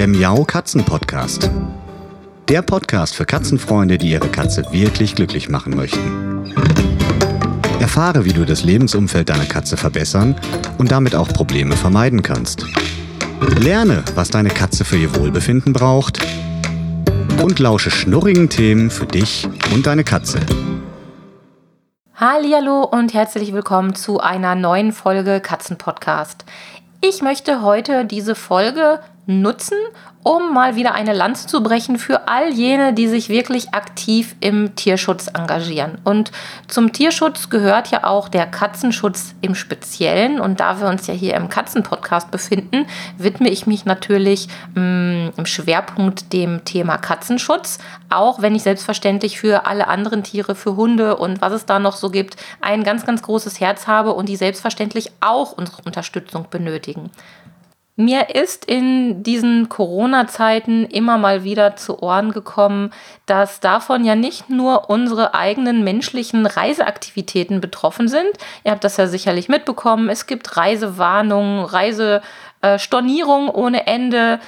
der Miau Katzen Podcast. Der Podcast für Katzenfreunde, die ihre Katze wirklich glücklich machen möchten. Erfahre, wie du das Lebensumfeld deiner Katze verbessern und damit auch Probleme vermeiden kannst. Lerne, was deine Katze für ihr Wohlbefinden braucht und lausche schnurrigen Themen für dich und deine Katze. Hallo und herzlich willkommen zu einer neuen Folge Katzenpodcast. Ich möchte heute diese Folge nutzen, um mal wieder eine Lanze zu brechen für all jene, die sich wirklich aktiv im Tierschutz engagieren. Und zum Tierschutz gehört ja auch der Katzenschutz im Speziellen. Und da wir uns ja hier im Katzenpodcast befinden, widme ich mich natürlich mh, mm, im Schwerpunkt dem Thema Katzenschutz, auch wenn ich selbstverständlich für alle anderen Tiere, für Hunde und was es da noch so gibt, ein ganz, ganz großes Herz habe und die selbstverständlich auch unsere Unterstützung benötigen. Mir ist in diesen Corona-Zeiten immer mal wieder zu Ohren gekommen, dass davon ja nicht nur unsere eigenen menschlichen Reiseaktivitäten betroffen sind. Ihr habt das ja sicherlich mitbekommen. Es gibt Reisewarnungen, Reisestornierungen ohne Ende.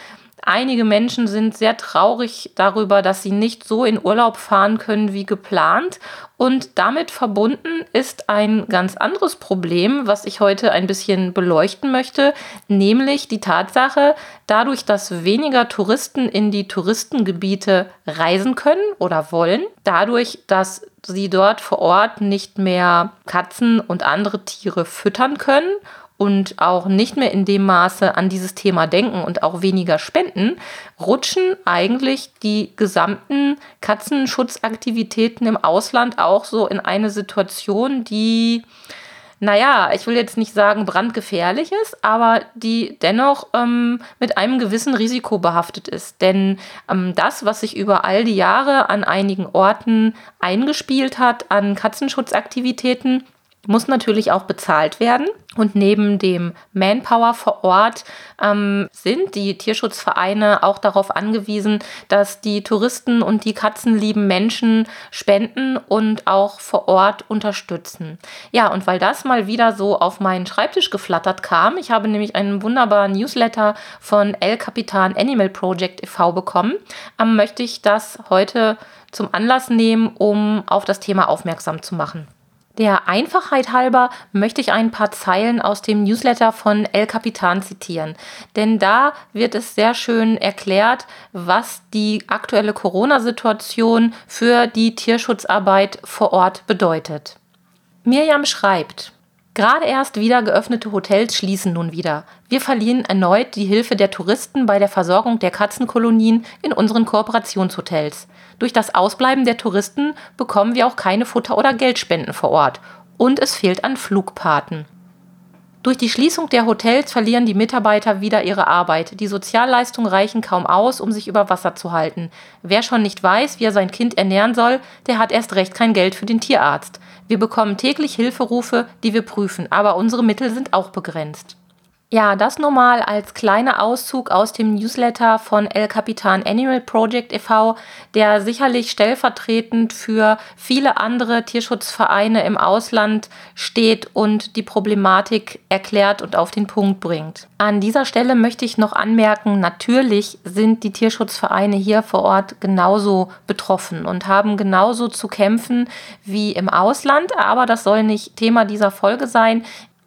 Einige Menschen sind sehr traurig darüber, dass sie nicht so in Urlaub fahren können wie geplant. Und damit verbunden ist ein ganz anderes Problem, was ich heute ein bisschen beleuchten möchte, nämlich die Tatsache, dadurch, dass weniger Touristen in die Touristengebiete reisen können oder wollen, dadurch, dass sie dort vor Ort nicht mehr Katzen und andere Tiere füttern können und auch nicht mehr in dem Maße an dieses Thema denken und auch weniger spenden, rutschen eigentlich die gesamten Katzenschutzaktivitäten im Ausland auch so in eine Situation, die, naja, ich will jetzt nicht sagen brandgefährlich ist, aber die dennoch ähm, mit einem gewissen Risiko behaftet ist. Denn ähm, das, was sich über all die Jahre an einigen Orten eingespielt hat an Katzenschutzaktivitäten, muss natürlich auch bezahlt werden. Und neben dem Manpower vor Ort ähm, sind die Tierschutzvereine auch darauf angewiesen, dass die Touristen und die katzenlieben Menschen spenden und auch vor Ort unterstützen. Ja, und weil das mal wieder so auf meinen Schreibtisch geflattert kam, ich habe nämlich einen wunderbaren Newsletter von El Capitan Animal Project e.V. bekommen, ähm, möchte ich das heute zum Anlass nehmen, um auf das Thema aufmerksam zu machen. Der Einfachheit halber möchte ich ein paar Zeilen aus dem Newsletter von El Capitan zitieren, denn da wird es sehr schön erklärt, was die aktuelle Corona-Situation für die Tierschutzarbeit vor Ort bedeutet. Mirjam schreibt, Gerade erst wieder geöffnete Hotels schließen nun wieder. Wir verlieren erneut die Hilfe der Touristen bei der Versorgung der Katzenkolonien in unseren Kooperationshotels. Durch das Ausbleiben der Touristen bekommen wir auch keine Futter- oder Geldspenden vor Ort. Und es fehlt an Flugpaten. Durch die Schließung der Hotels verlieren die Mitarbeiter wieder ihre Arbeit. Die Sozialleistungen reichen kaum aus, um sich über Wasser zu halten. Wer schon nicht weiß, wie er sein Kind ernähren soll, der hat erst recht kein Geld für den Tierarzt. Wir bekommen täglich Hilferufe, die wir prüfen, aber unsere Mittel sind auch begrenzt. Ja, das nochmal als kleiner Auszug aus dem Newsletter von El Capitan Animal Project e.V., der sicherlich stellvertretend für viele andere Tierschutzvereine im Ausland steht und die Problematik erklärt und auf den Punkt bringt. An dieser Stelle möchte ich noch anmerken, natürlich sind die Tierschutzvereine hier vor Ort genauso betroffen und haben genauso zu kämpfen wie im Ausland, aber das soll nicht Thema dieser Folge sein.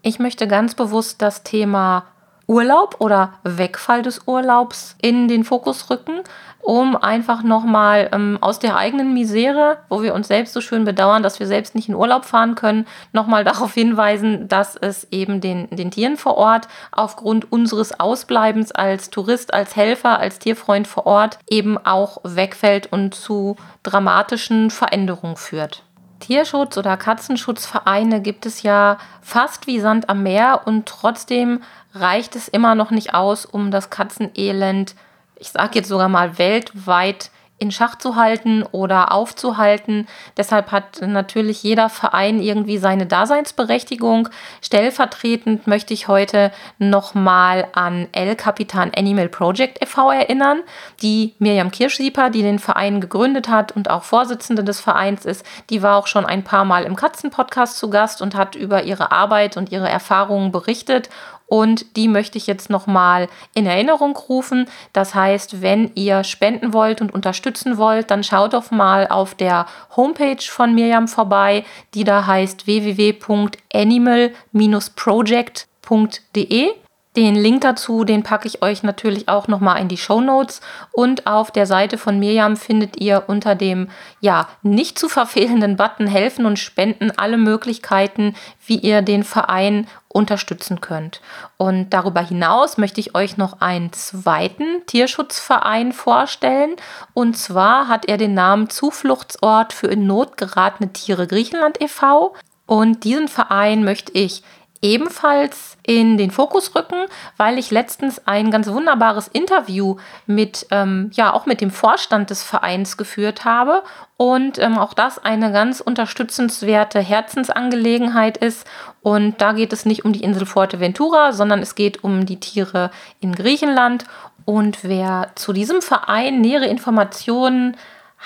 Ich möchte ganz bewusst das Thema Urlaub oder Wegfall des Urlaubs in den Fokus rücken, um einfach nochmal ähm, aus der eigenen Misere, wo wir uns selbst so schön bedauern, dass wir selbst nicht in Urlaub fahren können, nochmal darauf hinweisen, dass es eben den, den Tieren vor Ort aufgrund unseres Ausbleibens als Tourist, als Helfer, als Tierfreund vor Ort eben auch wegfällt und zu dramatischen Veränderungen führt. Tierschutz- oder Katzenschutzvereine gibt es ja fast wie Sand am Meer und trotzdem reicht es immer noch nicht aus, um das Katzenelend, ich sage jetzt sogar mal weltweit in Schach zu halten oder aufzuhalten. Deshalb hat natürlich jeder Verein irgendwie seine Daseinsberechtigung. Stellvertretend möchte ich heute nochmal an El Capitan Animal Project e.V. erinnern. Die Mirjam Kirschsieper, die den Verein gegründet hat und auch Vorsitzende des Vereins ist, die war auch schon ein paar Mal im Katzenpodcast zu Gast und hat über ihre Arbeit und ihre Erfahrungen berichtet und die möchte ich jetzt nochmal in Erinnerung rufen. Das heißt, wenn ihr spenden wollt und unterstützen wollt, dann schaut doch mal auf der Homepage von Mirjam vorbei, die da heißt www.animal-project.de. Den Link dazu, den packe ich euch natürlich auch nochmal in die Show Notes. Und auf der Seite von Mirjam findet ihr unter dem ja nicht zu verfehlenden Button Helfen und Spenden alle Möglichkeiten, wie ihr den Verein unterstützen könnt. Und darüber hinaus möchte ich euch noch einen zweiten Tierschutzverein vorstellen. Und zwar hat er den Namen Zufluchtsort für in Not geratene Tiere Griechenland e.V. Und diesen Verein möchte ich ebenfalls in den Fokus rücken, weil ich letztens ein ganz wunderbares Interview mit, ähm, ja, auch mit dem Vorstand des Vereins geführt habe und ähm, auch das eine ganz unterstützenswerte Herzensangelegenheit ist. Und da geht es nicht um die Insel Fuerteventura, sondern es geht um die Tiere in Griechenland. Und wer zu diesem Verein nähere Informationen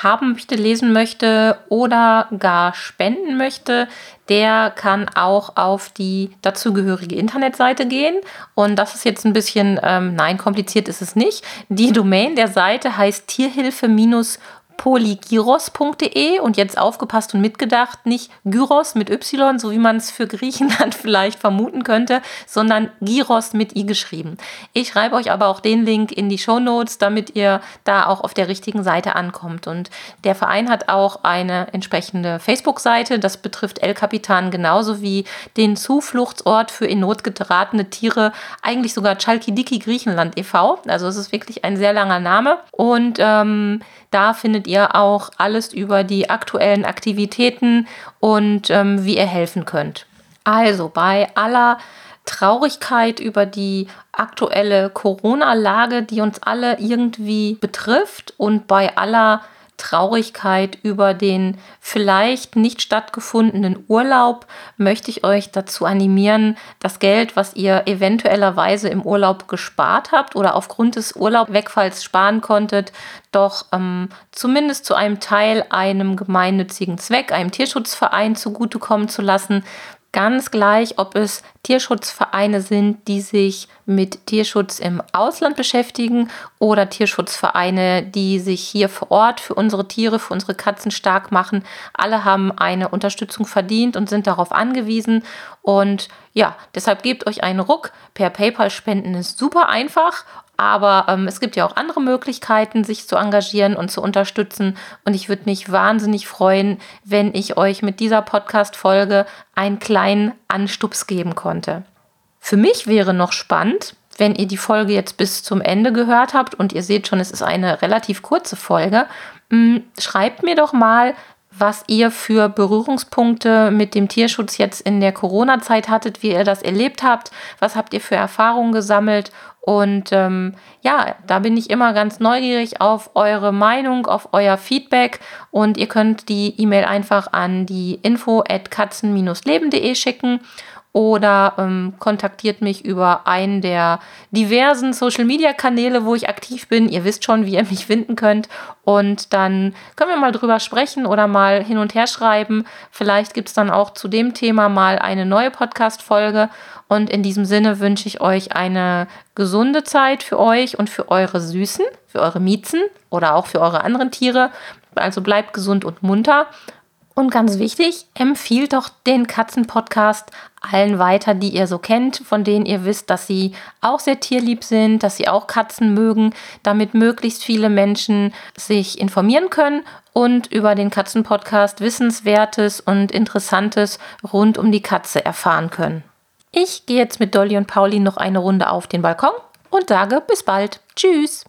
haben möchte, lesen möchte oder gar spenden möchte, der kann auch auf die dazugehörige Internetseite gehen. Und das ist jetzt ein bisschen, ähm, nein, kompliziert ist es nicht. Die Domain der Seite heißt Tierhilfe- polygyros.de und jetzt aufgepasst und mitgedacht, nicht Gyros mit Y, so wie man es für Griechenland vielleicht vermuten könnte, sondern Gyros mit I geschrieben. Ich schreibe euch aber auch den Link in die Show Notes, damit ihr da auch auf der richtigen Seite ankommt. Und der Verein hat auch eine entsprechende Facebook-Seite. Das betrifft El Capitan genauso wie den Zufluchtsort für in Not geratene Tiere, eigentlich sogar Chalkidiki Griechenland e.V. Also es ist wirklich ein sehr langer Name. Und ähm, da findet ihr auch alles über die aktuellen Aktivitäten und ähm, wie ihr helfen könnt. Also bei aller Traurigkeit über die aktuelle Corona-Lage, die uns alle irgendwie betrifft und bei aller Traurigkeit über den vielleicht nicht stattgefundenen Urlaub möchte ich euch dazu animieren, das Geld, was ihr eventuellerweise im Urlaub gespart habt oder aufgrund des Urlaubwegfalls sparen konntet, doch ähm, zumindest zu einem Teil einem gemeinnützigen Zweck, einem Tierschutzverein zugutekommen zu lassen, Ganz gleich, ob es Tierschutzvereine sind, die sich mit Tierschutz im Ausland beschäftigen oder Tierschutzvereine, die sich hier vor Ort für unsere Tiere, für unsere Katzen stark machen. Alle haben eine Unterstützung verdient und sind darauf angewiesen. Und ja, deshalb gebt euch einen Ruck. Per PayPal spenden ist super einfach aber ähm, es gibt ja auch andere Möglichkeiten, sich zu engagieren und zu unterstützen. Und ich würde mich wahnsinnig freuen, wenn ich euch mit dieser Podcast-Folge einen kleinen Anstups geben konnte. Für mich wäre noch spannend, wenn ihr die Folge jetzt bis zum Ende gehört habt und ihr seht schon, es ist eine relativ kurze Folge, mm, schreibt mir doch mal, was ihr für Berührungspunkte mit dem Tierschutz jetzt in der Corona-Zeit hattet, wie ihr das erlebt habt, was habt ihr für Erfahrungen gesammelt und ähm, ja, da bin ich immer ganz neugierig auf eure Meinung, auf euer Feedback. Und ihr könnt die E-Mail einfach an die info at katzen-leben.de schicken oder ähm, kontaktiert mich über einen der diversen Social-Media-Kanäle, wo ich aktiv bin. Ihr wisst schon, wie ihr mich finden könnt. Und dann können wir mal drüber sprechen oder mal hin und her schreiben. Vielleicht gibt es dann auch zu dem Thema mal eine neue Podcast-Folge. Und in diesem Sinne wünsche ich euch eine gesunde Zeit für euch und für eure Süßen, für eure Miezen oder auch für eure anderen Tiere. Also bleibt gesund und munter. Und ganz wichtig, empfiehlt doch den Katzen-Podcast allen weiter, die ihr so kennt, von denen ihr wisst, dass sie auch sehr tierlieb sind, dass sie auch Katzen mögen, damit möglichst viele Menschen sich informieren können und über den Katzen-Podcast Wissenswertes und Interessantes rund um die Katze erfahren können. Ich gehe jetzt mit Dolly und Pauli noch eine Runde auf den Balkon und sage bis bald. Tschüss.